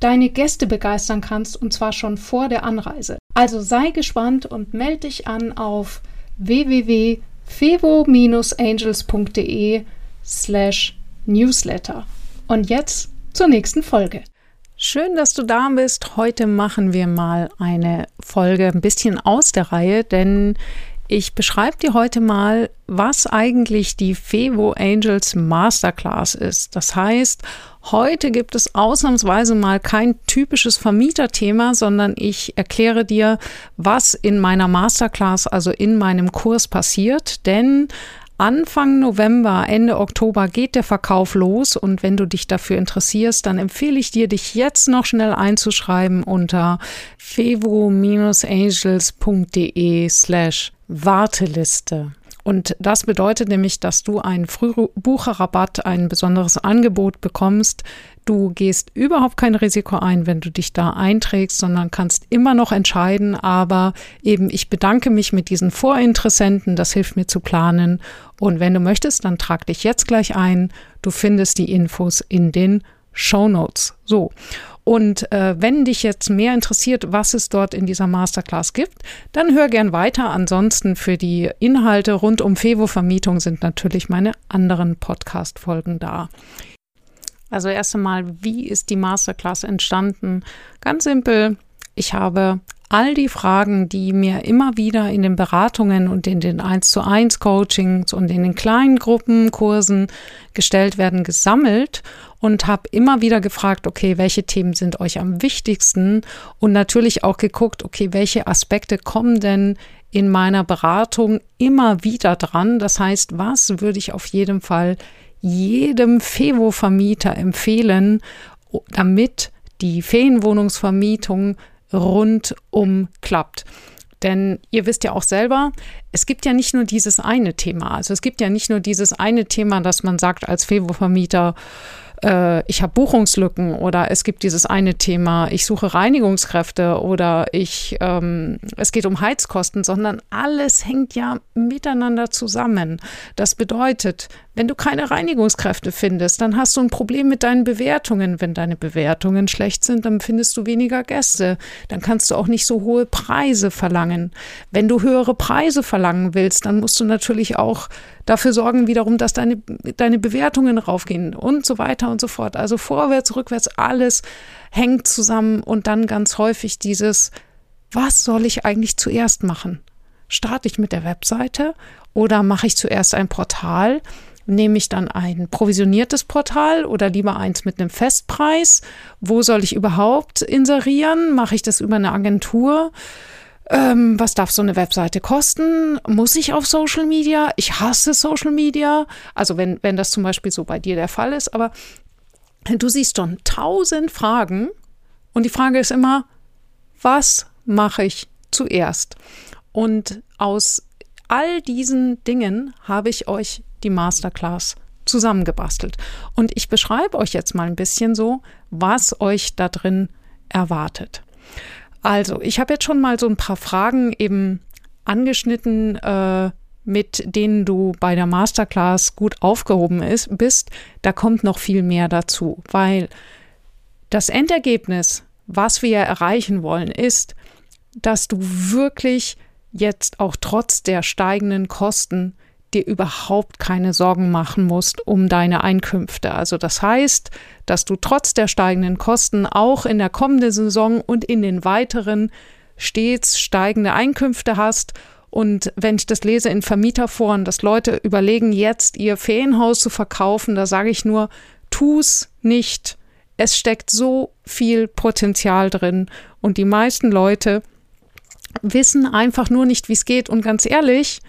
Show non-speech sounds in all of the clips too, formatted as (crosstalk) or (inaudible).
deine Gäste begeistern kannst, und zwar schon vor der Anreise. Also sei gespannt und melde dich an auf www.fevo-angels.de slash newsletter. Und jetzt zur nächsten Folge. Schön, dass du da bist. Heute machen wir mal eine Folge ein bisschen aus der Reihe, denn ich beschreibe dir heute mal, was eigentlich die Fevo Angels Masterclass ist. Das heißt, heute gibt es ausnahmsweise mal kein typisches Vermieterthema, sondern ich erkläre dir, was in meiner Masterclass, also in meinem Kurs passiert. Denn Anfang November, Ende Oktober geht der Verkauf los und wenn du dich dafür interessierst, dann empfehle ich dir, dich jetzt noch schnell einzuschreiben unter fevo-angels.de slash Warteliste. Und das bedeutet nämlich, dass du einen Frühbucherrabatt, ein besonderes Angebot bekommst. Du gehst überhaupt kein Risiko ein, wenn du dich da einträgst, sondern kannst immer noch entscheiden. Aber eben, ich bedanke mich mit diesen Vorinteressenten. Das hilft mir zu planen. Und wenn du möchtest, dann trag dich jetzt gleich ein. Du findest die Infos in den Show Notes. So. Und äh, wenn dich jetzt mehr interessiert, was es dort in dieser Masterclass gibt, dann hör gern weiter. Ansonsten für die Inhalte rund um Fevo-Vermietung sind natürlich meine anderen Podcast-Folgen da. Also erst einmal, wie ist die Masterclass entstanden? Ganz simpel. Ich habe all die Fragen, die mir immer wieder in den Beratungen und in den 1 zu 1 Coachings und in den kleinen Gruppenkursen gestellt werden, gesammelt und habe immer wieder gefragt, okay, welche Themen sind euch am wichtigsten und natürlich auch geguckt, okay, welche Aspekte kommen denn in meiner Beratung immer wieder dran? Das heißt, was würde ich auf jeden Fall jedem Fevo-Vermieter empfehlen, damit die Ferienwohnungsvermietung rundum klappt. Denn ihr wisst ja auch selber, es gibt ja nicht nur dieses eine Thema. Also es gibt ja nicht nur dieses eine Thema, dass man sagt als Fevo-Vermieter, äh, ich habe Buchungslücken oder es gibt dieses eine Thema, ich suche Reinigungskräfte oder ich, ähm, es geht um Heizkosten, sondern alles hängt ja miteinander zusammen. Das bedeutet, wenn du keine Reinigungskräfte findest, dann hast du ein Problem mit deinen Bewertungen. Wenn deine Bewertungen schlecht sind, dann findest du weniger Gäste. Dann kannst du auch nicht so hohe Preise verlangen. Wenn du höhere Preise verlangen willst, dann musst du natürlich auch dafür sorgen wiederum, dass deine, deine Bewertungen raufgehen und so weiter und so fort. Also vorwärts, rückwärts, alles hängt zusammen und dann ganz häufig dieses, was soll ich eigentlich zuerst machen? Starte ich mit der Webseite oder mache ich zuerst ein Portal? Nehme ich dann ein provisioniertes Portal oder lieber eins mit einem Festpreis? Wo soll ich überhaupt inserieren? Mache ich das über eine Agentur? Ähm, was darf so eine Webseite kosten? Muss ich auf Social Media? Ich hasse Social Media. Also wenn, wenn das zum Beispiel so bei dir der Fall ist, aber du siehst schon tausend Fragen und die Frage ist immer, was mache ich zuerst? Und aus all diesen Dingen habe ich euch die Masterclass zusammengebastelt. Und ich beschreibe euch jetzt mal ein bisschen so, was euch da drin erwartet. Also, ich habe jetzt schon mal so ein paar Fragen eben angeschnitten, äh, mit denen du bei der Masterclass gut aufgehoben ist, bist. Da kommt noch viel mehr dazu, weil das Endergebnis, was wir erreichen wollen, ist, dass du wirklich jetzt auch trotz der steigenden Kosten dir überhaupt keine Sorgen machen musst um deine Einkünfte. Also das heißt, dass du trotz der steigenden Kosten auch in der kommenden Saison und in den weiteren stets steigende Einkünfte hast. Und wenn ich das lese in Vermieterforen, dass Leute überlegen, jetzt ihr Ferienhaus zu verkaufen, da sage ich nur, tu's nicht. Es steckt so viel Potenzial drin und die meisten Leute wissen einfach nur nicht, wie es geht. Und ganz ehrlich,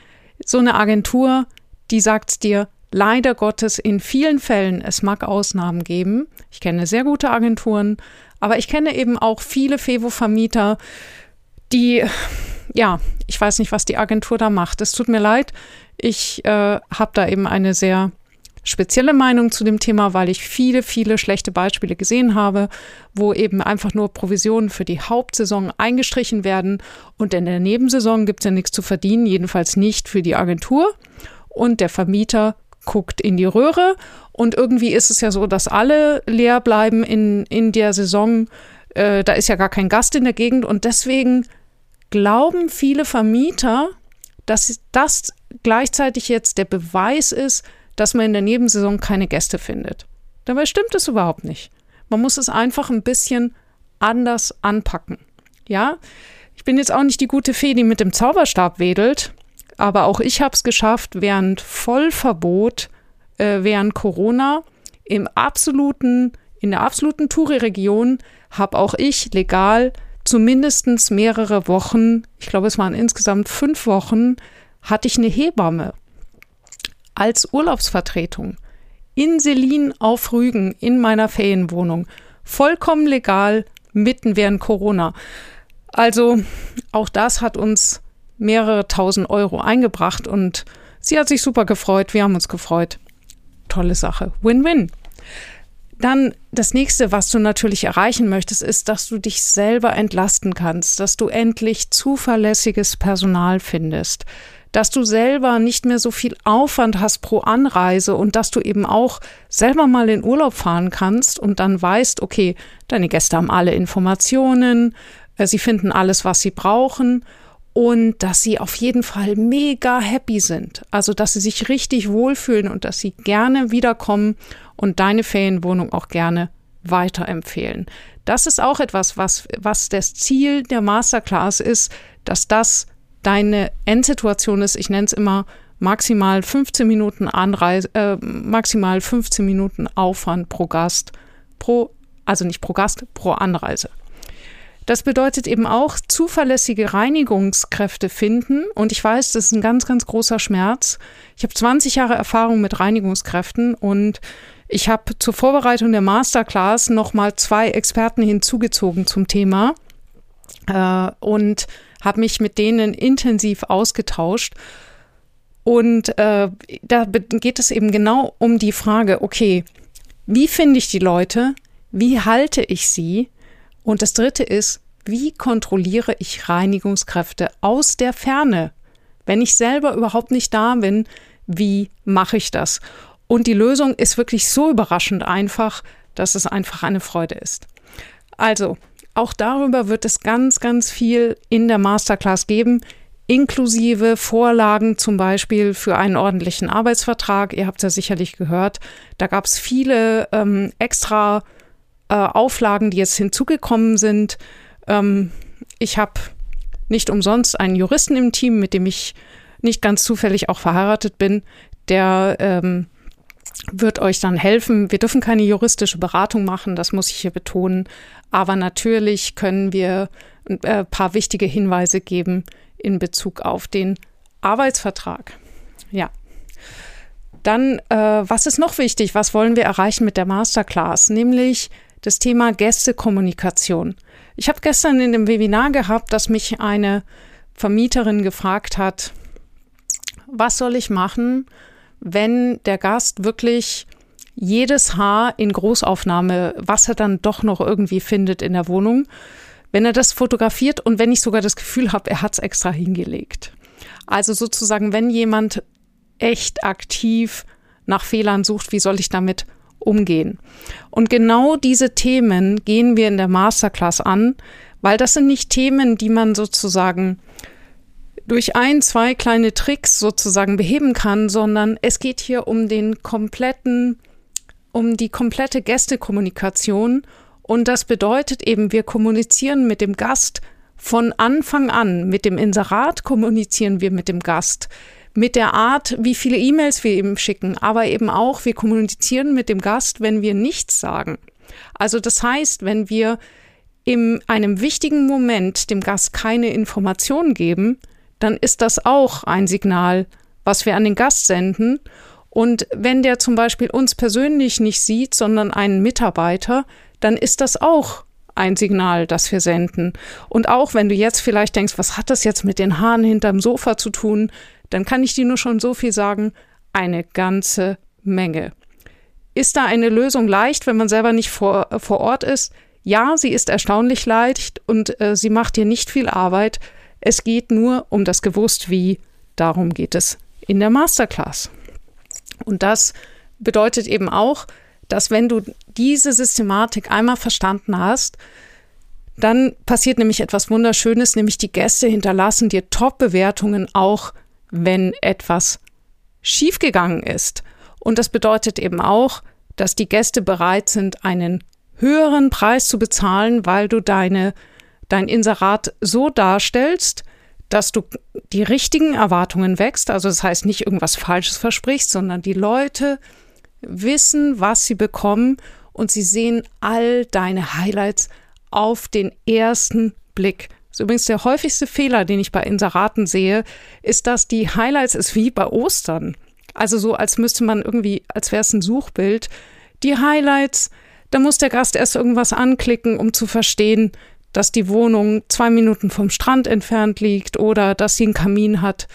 so eine Agentur, die sagt dir, leider Gottes in vielen Fällen, es mag Ausnahmen geben. Ich kenne sehr gute Agenturen, Aber ich kenne eben auch viele Fevo-Vermieter, die, ja, ich weiß nicht, was die Agentur da macht. Es tut mir leid. Ich äh, habe da eben eine sehr spezielle Meinung zu dem Thema, weil ich viele, viele schlechte Beispiele gesehen habe, wo eben einfach nur Provisionen für die Hauptsaison eingestrichen werden und in der Nebensaison gibt es ja nichts zu verdienen, jedenfalls nicht für die Agentur. Und der Vermieter guckt in die Röhre und irgendwie ist es ja so, dass alle leer bleiben in, in der Saison. Äh, da ist ja gar kein Gast in der Gegend und deswegen glauben viele Vermieter, dass das gleichzeitig jetzt der Beweis ist, dass man in der Nebensaison keine Gäste findet. Dabei stimmt es überhaupt nicht. Man muss es einfach ein bisschen anders anpacken. Ja, ich bin jetzt auch nicht die gute Fee, die mit dem Zauberstab wedelt, aber auch ich habe es geschafft, während Vollverbot, äh, während Corona, im absoluten, in der absoluten Touri-Region habe auch ich legal zumindest mehrere Wochen, ich glaube es waren insgesamt fünf Wochen, hatte ich eine Hebamme als Urlaubsvertretung in Selin auf Rügen in meiner Ferienwohnung. Vollkommen legal, mitten während Corona. Also auch das hat uns mehrere tausend Euro eingebracht und sie hat sich super gefreut, wir haben uns gefreut. Tolle Sache. Win-win. Dann das nächste, was du natürlich erreichen möchtest, ist, dass du dich selber entlasten kannst, dass du endlich zuverlässiges Personal findest, dass du selber nicht mehr so viel Aufwand hast pro Anreise und dass du eben auch selber mal in Urlaub fahren kannst und dann weißt, okay, deine Gäste haben alle Informationen, äh, sie finden alles, was sie brauchen und dass sie auf jeden Fall mega happy sind. Also, dass sie sich richtig wohlfühlen und dass sie gerne wiederkommen und deine Ferienwohnung auch gerne weiterempfehlen. Das ist auch etwas, was, was das Ziel der Masterclass ist, dass das deine Endsituation ist, ich nenne es immer maximal 15 Minuten Anreise, äh, maximal 15 Minuten Aufwand pro Gast, pro, also nicht pro Gast, pro Anreise. Das bedeutet eben auch zuverlässige Reinigungskräfte finden. Und ich weiß, das ist ein ganz, ganz großer Schmerz. Ich habe 20 Jahre Erfahrung mit Reinigungskräften und ich habe zur Vorbereitung der Masterclass nochmal zwei Experten hinzugezogen zum Thema. Äh, und habe mich mit denen intensiv ausgetauscht. Und äh, da geht es eben genau um die Frage, okay, wie finde ich die Leute? Wie halte ich sie? Und das Dritte ist, wie kontrolliere ich Reinigungskräfte aus der Ferne? Wenn ich selber überhaupt nicht da bin, wie mache ich das? Und die Lösung ist wirklich so überraschend einfach, dass es einfach eine Freude ist. Also, auch darüber wird es ganz, ganz viel in der Masterclass geben, inklusive Vorlagen zum Beispiel für einen ordentlichen Arbeitsvertrag. Ihr habt ja sicherlich gehört. Da gab es viele ähm, extra äh, Auflagen, die jetzt hinzugekommen sind. Ähm, ich habe nicht umsonst einen Juristen im Team, mit dem ich nicht ganz zufällig auch verheiratet bin, der ähm, wird euch dann helfen. Wir dürfen keine juristische Beratung machen, das muss ich hier betonen. Aber natürlich können wir ein äh, paar wichtige Hinweise geben in Bezug auf den Arbeitsvertrag. Ja. Dann, äh, was ist noch wichtig? Was wollen wir erreichen mit der Masterclass? Nämlich das Thema Gästekommunikation. Ich habe gestern in dem Webinar gehabt, dass mich eine Vermieterin gefragt hat, was soll ich machen, wenn der Gast wirklich jedes Haar in Großaufnahme, was er dann doch noch irgendwie findet in der Wohnung, wenn er das fotografiert und wenn ich sogar das Gefühl habe, er hat es extra hingelegt. Also sozusagen, wenn jemand echt aktiv nach Fehlern sucht, wie soll ich damit umgehen? Und genau diese Themen gehen wir in der Masterclass an, weil das sind nicht Themen, die man sozusagen durch ein, zwei kleine Tricks sozusagen beheben kann, sondern es geht hier um den kompletten, um die komplette Gästekommunikation. Und das bedeutet eben, wir kommunizieren mit dem Gast von Anfang an. Mit dem Inserat kommunizieren wir mit dem Gast. Mit der Art, wie viele E-Mails wir ihm schicken, aber eben auch, wir kommunizieren mit dem Gast, wenn wir nichts sagen. Also das heißt, wenn wir in einem wichtigen Moment dem Gast keine Informationen geben, dann ist das auch ein Signal, was wir an den Gast senden. Und wenn der zum Beispiel uns persönlich nicht sieht, sondern einen Mitarbeiter, dann ist das auch ein Signal, das wir senden. Und auch wenn du jetzt vielleicht denkst, was hat das jetzt mit den Haaren hinterm Sofa zu tun, dann kann ich dir nur schon so viel sagen, eine ganze Menge. Ist da eine Lösung leicht, wenn man selber nicht vor, vor Ort ist? Ja, sie ist erstaunlich leicht und äh, sie macht dir nicht viel Arbeit. Es geht nur um das Gewusst wie. Darum geht es in der Masterclass. Und das bedeutet eben auch, dass wenn du diese Systematik einmal verstanden hast, dann passiert nämlich etwas Wunderschönes, nämlich die Gäste hinterlassen dir Top-Bewertungen, auch wenn etwas schiefgegangen ist. Und das bedeutet eben auch, dass die Gäste bereit sind, einen höheren Preis zu bezahlen, weil du deine, dein Inserat so darstellst, dass du die richtigen Erwartungen wächst. Also das heißt nicht irgendwas Falsches versprichst, sondern die Leute wissen, was sie bekommen und sie sehen all deine Highlights auf den ersten Blick. Das ist übrigens der häufigste Fehler, den ich bei Inseraten sehe, ist, dass die Highlights ist wie bei Ostern. Also so, als müsste man irgendwie, als wäre es ein Suchbild. Die Highlights, da muss der Gast erst irgendwas anklicken, um zu verstehen, dass die Wohnung zwei Minuten vom Strand entfernt liegt oder dass sie einen Kamin hat.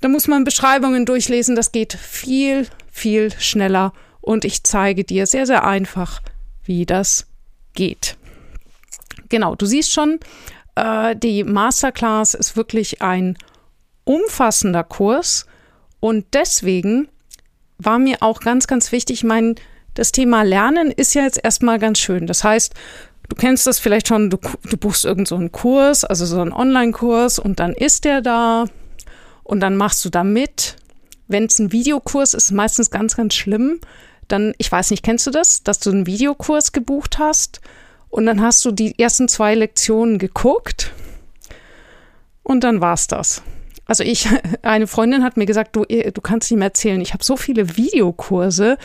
Da muss man Beschreibungen durchlesen. Das geht viel, viel schneller. Und ich zeige dir sehr, sehr einfach, wie das geht. Genau, du siehst schon, äh, die Masterclass ist wirklich ein umfassender Kurs. Und deswegen war mir auch ganz, ganz wichtig, mein, das Thema Lernen ist ja jetzt erstmal ganz schön. Das heißt, du kennst das vielleicht schon, du, du buchst irgendeinen so Kurs, also so einen Online-Kurs und dann ist der da und dann machst du da mit. Wenn es ein Videokurs ist, meistens ganz, ganz schlimm. Dann, ich weiß nicht, kennst du das, dass du einen Videokurs gebucht hast und dann hast du die ersten zwei Lektionen geguckt und dann war's das. Also ich, (laughs) eine Freundin hat mir gesagt, du, du kannst nicht mehr erzählen, ich habe so viele Videokurse,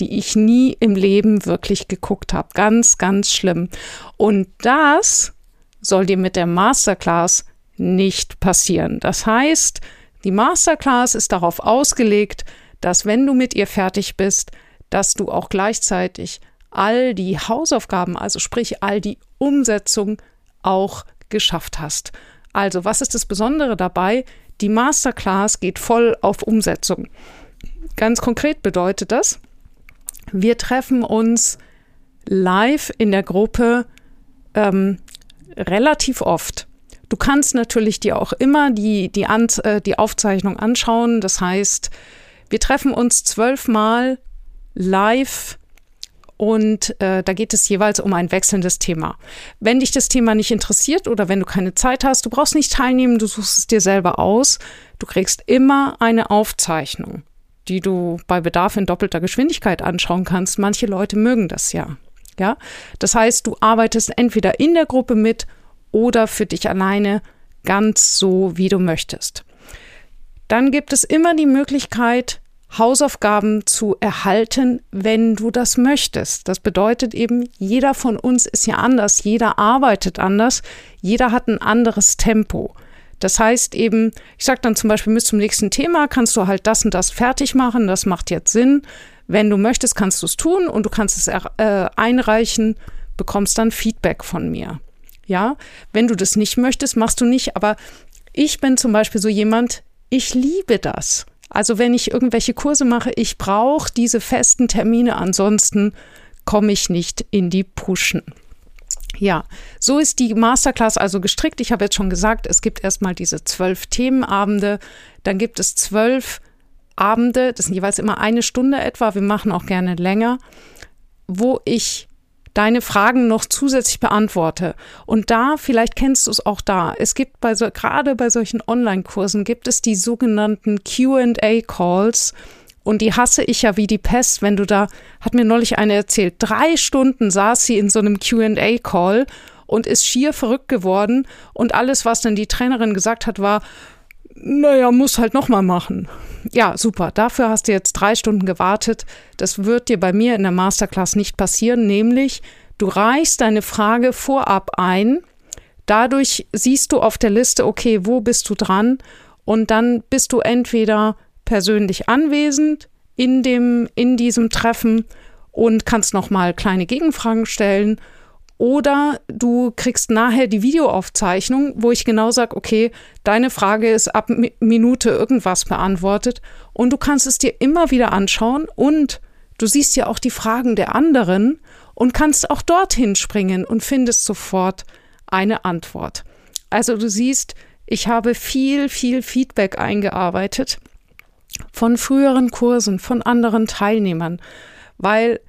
die ich nie im Leben wirklich geguckt habe. Ganz, ganz schlimm. Und das soll dir mit der Masterclass nicht passieren. Das heißt, die Masterclass ist darauf ausgelegt, dass wenn du mit ihr fertig bist, dass du auch gleichzeitig all die Hausaufgaben, also sprich all die Umsetzung auch geschafft hast. Also, was ist das Besondere dabei? Die Masterclass geht voll auf Umsetzung. Ganz konkret bedeutet das, wir treffen uns live in der Gruppe ähm, relativ oft. Du kannst natürlich dir auch immer die, die, An äh, die Aufzeichnung anschauen. Das heißt, wir treffen uns zwölfmal live und äh, da geht es jeweils um ein wechselndes Thema. Wenn dich das Thema nicht interessiert oder wenn du keine Zeit hast, du brauchst nicht teilnehmen, du suchst es dir selber aus. Du kriegst immer eine Aufzeichnung, die du bei Bedarf in doppelter Geschwindigkeit anschauen kannst. Manche Leute mögen das ja. Ja, das heißt, du arbeitest entweder in der Gruppe mit oder für dich alleine ganz so, wie du möchtest. Dann gibt es immer die Möglichkeit, Hausaufgaben zu erhalten, wenn du das möchtest. Das bedeutet eben, jeder von uns ist ja anders, jeder arbeitet anders, jeder hat ein anderes Tempo. Das heißt eben, ich sage dann zum Beispiel bis zum nächsten Thema kannst du halt das und das fertig machen, das macht jetzt Sinn. Wenn du möchtest, kannst du es tun und du kannst es äh, einreichen, bekommst dann Feedback von mir. Ja, wenn du das nicht möchtest, machst du nicht. Aber ich bin zum Beispiel so jemand, ich liebe das. Also wenn ich irgendwelche Kurse mache, ich brauche diese festen Termine, ansonsten komme ich nicht in die Pushen. Ja, so ist die Masterclass also gestrickt. Ich habe jetzt schon gesagt, es gibt erstmal diese zwölf Themenabende, dann gibt es zwölf Abende, das sind jeweils immer eine Stunde etwa, wir machen auch gerne länger, wo ich deine Fragen noch zusätzlich beantworte. Und da, vielleicht kennst du es auch da, es gibt bei so, gerade bei solchen Online-Kursen gibt es die sogenannten QA-Calls. Und die hasse ich ja wie die Pest, wenn du da, hat mir neulich eine erzählt, drei Stunden saß sie in so einem QA-Call und ist schier verrückt geworden. Und alles, was dann die Trainerin gesagt hat, war, naja, muss halt nochmal machen. Ja, super. Dafür hast du jetzt drei Stunden gewartet. Das wird dir bei mir in der Masterclass nicht passieren, nämlich du reichst deine Frage vorab ein. Dadurch siehst du auf der Liste, okay, wo bist du dran? Und dann bist du entweder persönlich anwesend in dem, in diesem Treffen und kannst nochmal kleine Gegenfragen stellen. Oder du kriegst nachher die Videoaufzeichnung, wo ich genau sage, okay, deine Frage ist ab Minute irgendwas beantwortet. Und du kannst es dir immer wieder anschauen und du siehst ja auch die Fragen der anderen und kannst auch dorthin springen und findest sofort eine Antwort. Also du siehst, ich habe viel, viel Feedback eingearbeitet von früheren Kursen, von anderen Teilnehmern, weil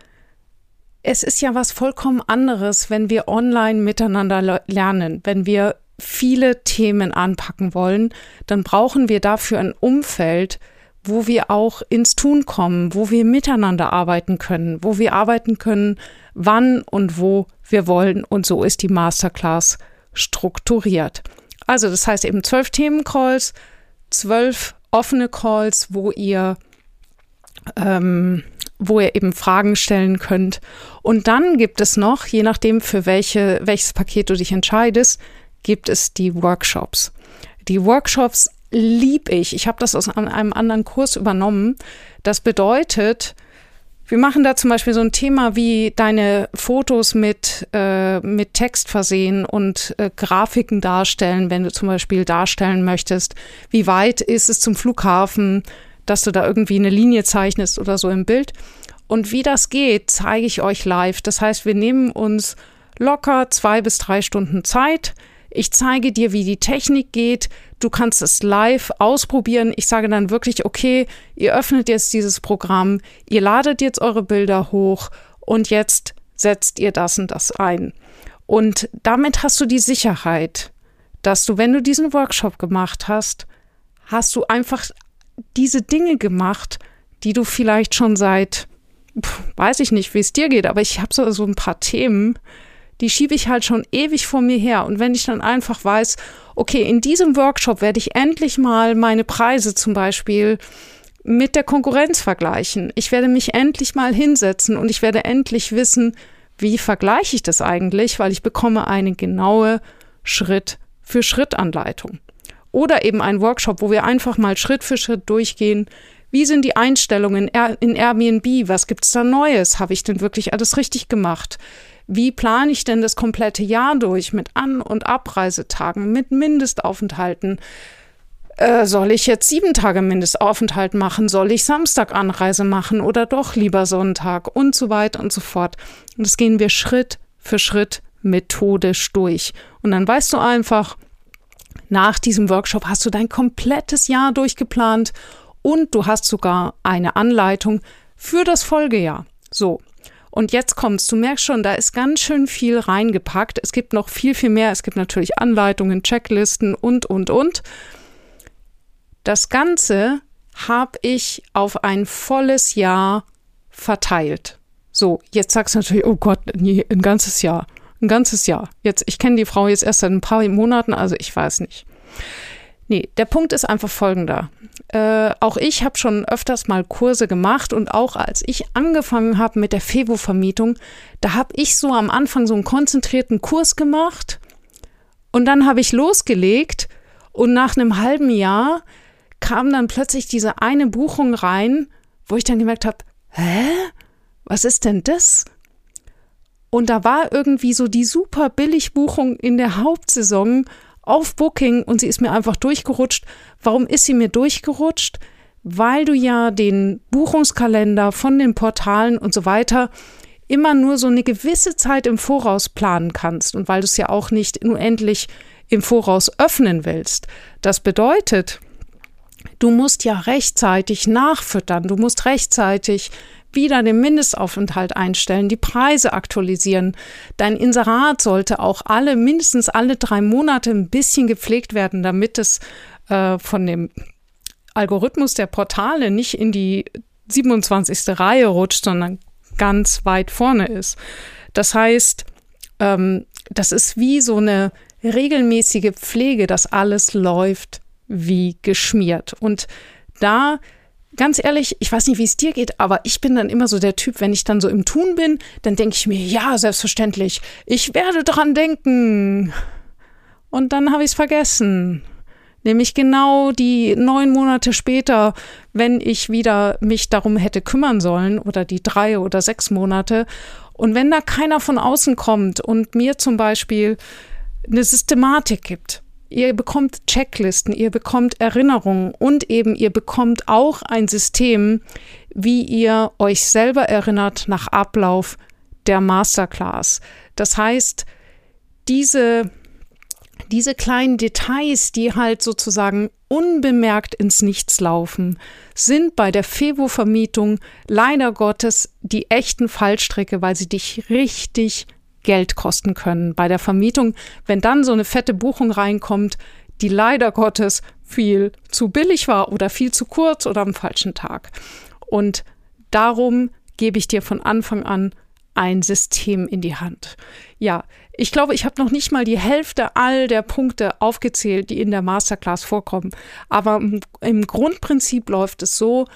es ist ja was vollkommen anderes, wenn wir online miteinander lernen, wenn wir viele Themen anpacken wollen, dann brauchen wir dafür ein Umfeld, wo wir auch ins Tun kommen, wo wir miteinander arbeiten können, wo wir arbeiten können, wann und wo wir wollen. Und so ist die Masterclass strukturiert. Also das heißt eben zwölf Themencalls, zwölf offene Calls, wo ihr ähm, wo ihr eben Fragen stellen könnt. Und dann gibt es noch, je nachdem für welche, welches Paket du dich entscheidest, gibt es die Workshops. Die Workshops lieb ich. Ich habe das aus einem anderen Kurs übernommen. Das bedeutet, wir machen da zum Beispiel so ein Thema wie deine Fotos mit, äh, mit Text versehen und äh, Grafiken darstellen, wenn du zum Beispiel darstellen möchtest, wie weit ist es zum Flughafen, dass du da irgendwie eine Linie zeichnest oder so im Bild. Und wie das geht, zeige ich euch live. Das heißt, wir nehmen uns locker zwei bis drei Stunden Zeit. Ich zeige dir, wie die Technik geht. Du kannst es live ausprobieren. Ich sage dann wirklich, okay, ihr öffnet jetzt dieses Programm, ihr ladet jetzt eure Bilder hoch und jetzt setzt ihr das und das ein. Und damit hast du die Sicherheit, dass du, wenn du diesen Workshop gemacht hast, hast du einfach diese Dinge gemacht, die du vielleicht schon seit, weiß ich nicht, wie es dir geht, aber ich habe so, so ein paar Themen, die schiebe ich halt schon ewig vor mir her. Und wenn ich dann einfach weiß, okay, in diesem Workshop werde ich endlich mal meine Preise zum Beispiel mit der Konkurrenz vergleichen. Ich werde mich endlich mal hinsetzen und ich werde endlich wissen, wie vergleiche ich das eigentlich, weil ich bekomme eine genaue Schritt für Schritt Anleitung. Oder eben ein Workshop, wo wir einfach mal Schritt für Schritt durchgehen. Wie sind die Einstellungen in Airbnb? Was gibt's da Neues? Habe ich denn wirklich alles richtig gemacht? Wie plane ich denn das komplette Jahr durch mit An- und Abreisetagen, mit Mindestaufenthalten? Äh, soll ich jetzt sieben Tage Mindestaufenthalt machen? Soll ich Samstag Anreise machen oder doch lieber Sonntag? Und so weiter und so fort. Und das gehen wir Schritt für Schritt methodisch durch. Und dann weißt du einfach, nach diesem Workshop hast du dein komplettes Jahr durchgeplant und du hast sogar eine Anleitung für das Folgejahr. So. Und jetzt kommst, du merkst schon, da ist ganz schön viel reingepackt. Es gibt noch viel, viel mehr. Es gibt natürlich Anleitungen, Checklisten und, und, und. Das Ganze habe ich auf ein volles Jahr verteilt. So, jetzt sagst du natürlich, oh Gott, nee, ein ganzes Jahr. Ein ganzes Jahr. Jetzt, ich kenne die Frau jetzt erst seit ein paar Monaten, also ich weiß nicht. Nee, der Punkt ist einfach folgender. Äh, auch ich habe schon öfters mal Kurse gemacht und auch als ich angefangen habe mit der Fevo-Vermietung, da habe ich so am Anfang so einen konzentrierten Kurs gemacht und dann habe ich losgelegt und nach einem halben Jahr kam dann plötzlich diese eine Buchung rein, wo ich dann gemerkt habe, hä? Was ist denn das? Und da war irgendwie so die super Billigbuchung in der Hauptsaison auf Booking und sie ist mir einfach durchgerutscht. Warum ist sie mir durchgerutscht? Weil du ja den Buchungskalender von den Portalen und so weiter immer nur so eine gewisse Zeit im Voraus planen kannst und weil du es ja auch nicht unendlich im Voraus öffnen willst. Das bedeutet, du musst ja rechtzeitig nachfüttern, du musst rechtzeitig wieder den Mindestaufenthalt einstellen, die Preise aktualisieren. Dein Inserat sollte auch alle, mindestens alle drei Monate ein bisschen gepflegt werden, damit es äh, von dem Algorithmus der Portale nicht in die 27. Reihe rutscht, sondern ganz weit vorne ist. Das heißt, ähm, das ist wie so eine regelmäßige Pflege, dass alles läuft wie geschmiert. Und da ganz ehrlich, ich weiß nicht, wie es dir geht, aber ich bin dann immer so der Typ, wenn ich dann so im Tun bin, dann denke ich mir, ja, selbstverständlich, ich werde dran denken. Und dann habe ich es vergessen. Nämlich genau die neun Monate später, wenn ich wieder mich darum hätte kümmern sollen oder die drei oder sechs Monate. Und wenn da keiner von außen kommt und mir zum Beispiel eine Systematik gibt, ihr bekommt Checklisten, ihr bekommt Erinnerungen und eben ihr bekommt auch ein System, wie ihr euch selber erinnert nach Ablauf der Masterclass. Das heißt, diese diese kleinen Details, die halt sozusagen unbemerkt ins Nichts laufen, sind bei der Fevo-Vermietung leider Gottes die echten Fallstricke, weil sie dich richtig Geld kosten können. Bei der Vermietung, wenn dann so eine fette Buchung reinkommt, die leider Gottes viel zu billig war oder viel zu kurz oder am falschen Tag. Und darum gebe ich dir von Anfang an ein System in die Hand. Ja, ich glaube, ich habe noch nicht mal die Hälfte all der Punkte aufgezählt, die in der Masterclass vorkommen. Aber im Grundprinzip läuft es so,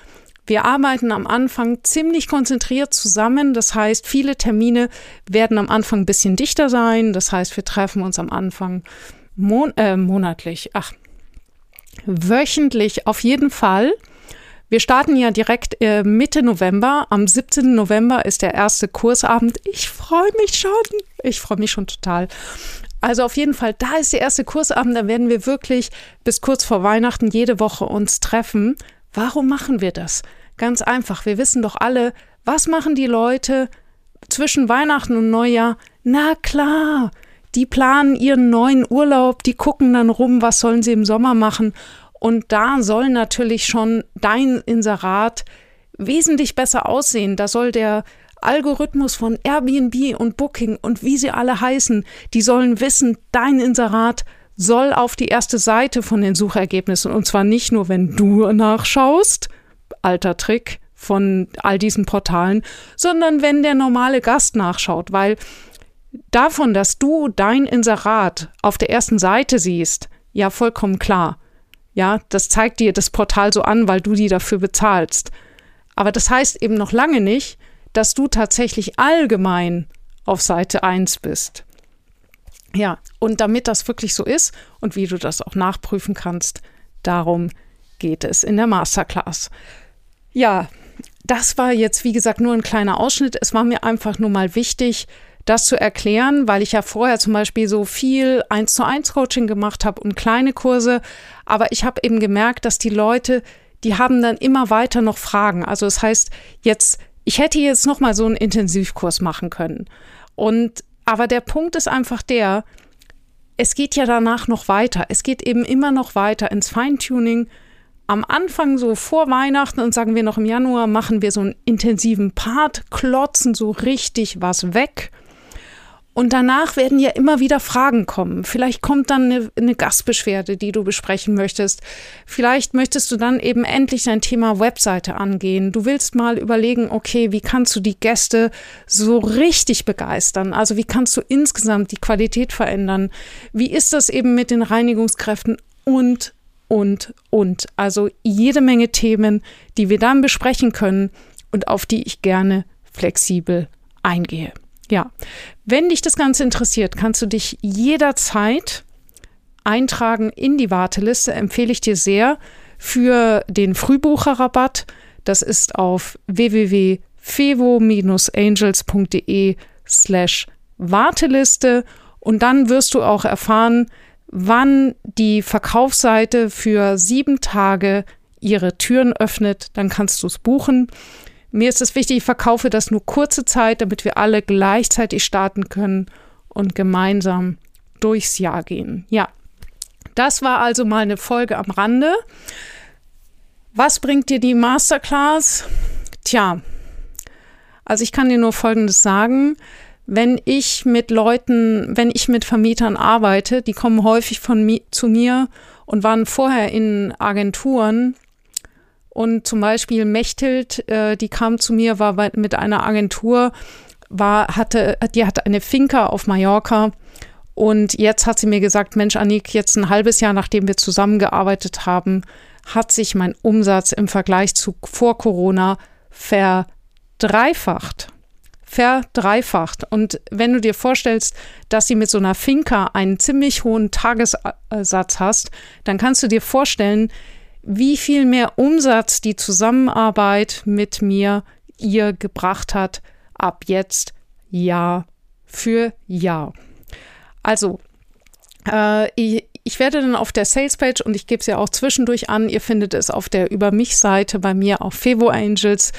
wir arbeiten am Anfang ziemlich konzentriert zusammen. Das heißt, viele Termine werden am Anfang ein bisschen dichter sein. Das heißt, wir treffen uns am Anfang mon äh, monatlich, ach, wöchentlich auf jeden Fall. Wir starten ja direkt äh, Mitte November. Am 17. November ist der erste Kursabend. Ich freue mich schon. Ich freue mich schon total. Also auf jeden Fall, da ist der erste Kursabend. Da werden wir wirklich bis kurz vor Weihnachten jede Woche uns treffen. Warum machen wir das? Ganz einfach. Wir wissen doch alle, was machen die Leute zwischen Weihnachten und Neujahr? Na klar, die planen ihren neuen Urlaub, die gucken dann rum, was sollen sie im Sommer machen. Und da soll natürlich schon dein Inserat wesentlich besser aussehen. Da soll der Algorithmus von Airbnb und Booking und wie sie alle heißen, die sollen wissen, dein Inserat soll auf die erste Seite von den Suchergebnissen. Und zwar nicht nur, wenn du nachschaust, alter Trick von all diesen Portalen, sondern wenn der normale Gast nachschaut, weil davon, dass du dein Inserat auf der ersten Seite siehst, ja vollkommen klar. Ja, das zeigt dir das Portal so an, weil du die dafür bezahlst. Aber das heißt eben noch lange nicht, dass du tatsächlich allgemein auf Seite 1 bist. Ja, und damit das wirklich so ist und wie du das auch nachprüfen kannst, darum geht es in der Masterclass. Ja, das war jetzt, wie gesagt, nur ein kleiner Ausschnitt. Es war mir einfach nur mal wichtig, das zu erklären, weil ich ja vorher zum Beispiel so viel eins zu eins Coaching gemacht habe und kleine Kurse, aber ich habe eben gemerkt, dass die Leute, die haben dann immer weiter noch Fragen. Also das heißt, jetzt, ich hätte jetzt noch mal so einen Intensivkurs machen können. Und aber der Punkt ist einfach der, es geht ja danach noch weiter. Es geht eben immer noch weiter ins Feintuning. Am Anfang, so vor Weihnachten und sagen wir noch im Januar, machen wir so einen intensiven Part, klotzen so richtig was weg. Und danach werden ja immer wieder Fragen kommen. Vielleicht kommt dann eine, eine, Gastbeschwerde, die du besprechen möchtest. Vielleicht möchtest du dann eben endlich dein Thema Webseite angehen. Du willst mal überlegen, okay, wie kannst du die Gäste so richtig begeistern? Also wie kannst du insgesamt die Qualität verändern? Wie ist das eben mit den Reinigungskräften und, und, und? Also jede Menge Themen, die wir dann besprechen können und auf die ich gerne flexibel eingehe. Ja, wenn dich das Ganze interessiert, kannst du dich jederzeit eintragen in die Warteliste. Empfehle ich dir sehr für den Frühbucherrabatt. Das ist auf www.fevo-angels.de slash Warteliste und dann wirst du auch erfahren, wann die Verkaufsseite für sieben Tage ihre Türen öffnet. Dann kannst du es buchen. Mir ist es wichtig, ich verkaufe das nur kurze Zeit, damit wir alle gleichzeitig starten können und gemeinsam durchs Jahr gehen. Ja, das war also mal eine Folge am Rande. Was bringt dir die Masterclass? Tja, also ich kann dir nur Folgendes sagen. Wenn ich mit Leuten, wenn ich mit Vermietern arbeite, die kommen häufig von mi zu mir und waren vorher in Agenturen und zum Beispiel Mechthild, äh, die kam zu mir, war bei, mit einer Agentur, war, hatte, die hatte eine Finca auf Mallorca. Und jetzt hat sie mir gesagt, Mensch, Annik, jetzt ein halbes Jahr, nachdem wir zusammengearbeitet haben, hat sich mein Umsatz im Vergleich zu vor Corona verdreifacht. verdreifacht. Und wenn du dir vorstellst, dass sie mit so einer Finca einen ziemlich hohen Tagessatz hast, dann kannst du dir vorstellen, wie viel mehr Umsatz die Zusammenarbeit mit mir ihr gebracht hat, ab jetzt Jahr für Jahr. Also, äh, ich, ich werde dann auf der Salespage und ich gebe es ja auch zwischendurch an, ihr findet es auf der Über mich-Seite bei mir auf Fevo Angels,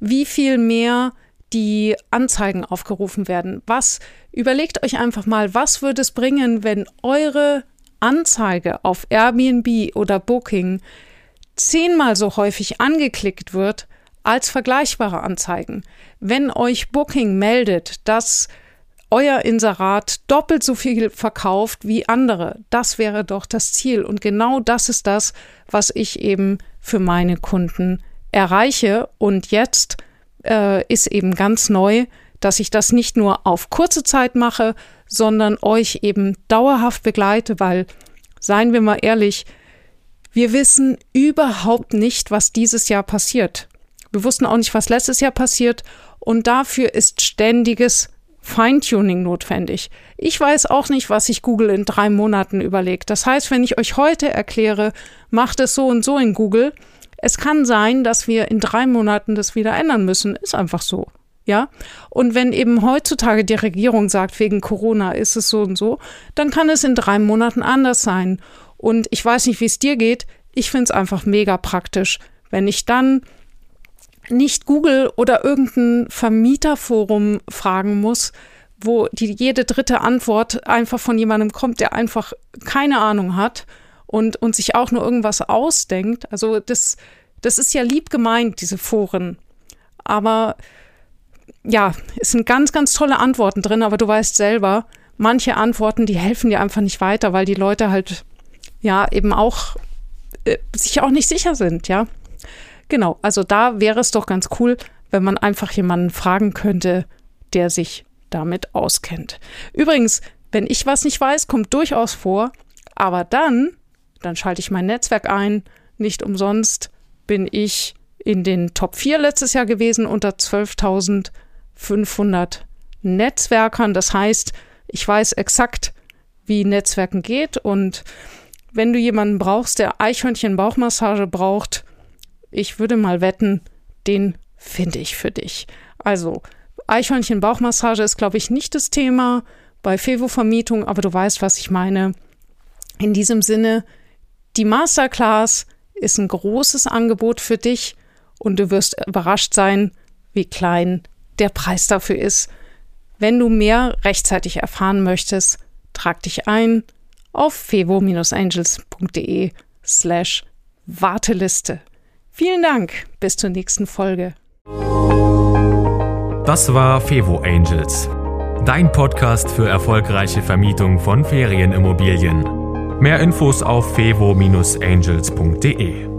wie viel mehr die Anzeigen aufgerufen werden. Was überlegt euch einfach mal, was würde es bringen, wenn eure Anzeige auf Airbnb oder Booking zehnmal so häufig angeklickt wird als vergleichbare Anzeigen. Wenn euch Booking meldet, dass euer Inserat doppelt so viel verkauft wie andere, das wäre doch das Ziel. Und genau das ist das, was ich eben für meine Kunden erreiche. Und jetzt äh, ist eben ganz neu, dass ich das nicht nur auf kurze Zeit mache, sondern euch eben dauerhaft begleite, weil, seien wir mal ehrlich, wir wissen überhaupt nicht, was dieses Jahr passiert. Wir wussten auch nicht, was letztes Jahr passiert. Und dafür ist ständiges Feintuning notwendig. Ich weiß auch nicht, was sich Google in drei Monaten überlegt. Das heißt, wenn ich euch heute erkläre, macht es so und so in Google, es kann sein, dass wir in drei Monaten das wieder ändern müssen. Ist einfach so. Ja, und wenn eben heutzutage die Regierung sagt, wegen Corona ist es so und so, dann kann es in drei Monaten anders sein. Und ich weiß nicht, wie es dir geht. Ich finde es einfach mega praktisch, wenn ich dann nicht Google oder irgendein Vermieterforum fragen muss, wo die jede dritte Antwort einfach von jemandem kommt, der einfach keine Ahnung hat und, und sich auch nur irgendwas ausdenkt. Also das, das ist ja lieb gemeint, diese Foren. Aber ja, es sind ganz, ganz tolle Antworten drin, aber du weißt selber, manche Antworten, die helfen dir einfach nicht weiter, weil die Leute halt ja eben auch äh, sich auch nicht sicher sind, ja. Genau, also da wäre es doch ganz cool, wenn man einfach jemanden fragen könnte, der sich damit auskennt. Übrigens, wenn ich was nicht weiß, kommt durchaus vor, aber dann, dann schalte ich mein Netzwerk ein. Nicht umsonst bin ich in den Top 4 letztes Jahr gewesen unter 12.500 Netzwerkern. Das heißt, ich weiß exakt, wie Netzwerken geht und wenn du jemanden brauchst, der Eichhörnchen-Bauchmassage braucht, ich würde mal wetten, den finde ich für dich. Also, Eichhörnchen-Bauchmassage ist, glaube ich, nicht das Thema bei Fevo-Vermietung, aber du weißt, was ich meine. In diesem Sinne, die Masterclass ist ein großes Angebot für dich und du wirst überrascht sein, wie klein der Preis dafür ist. Wenn du mehr rechtzeitig erfahren möchtest, trag dich ein auf fevo-angels.de slash Warteliste. Vielen Dank, bis zur nächsten Folge. Das war Fevo Angels, dein Podcast für erfolgreiche Vermietung von Ferienimmobilien. Mehr Infos auf fevo-angels.de.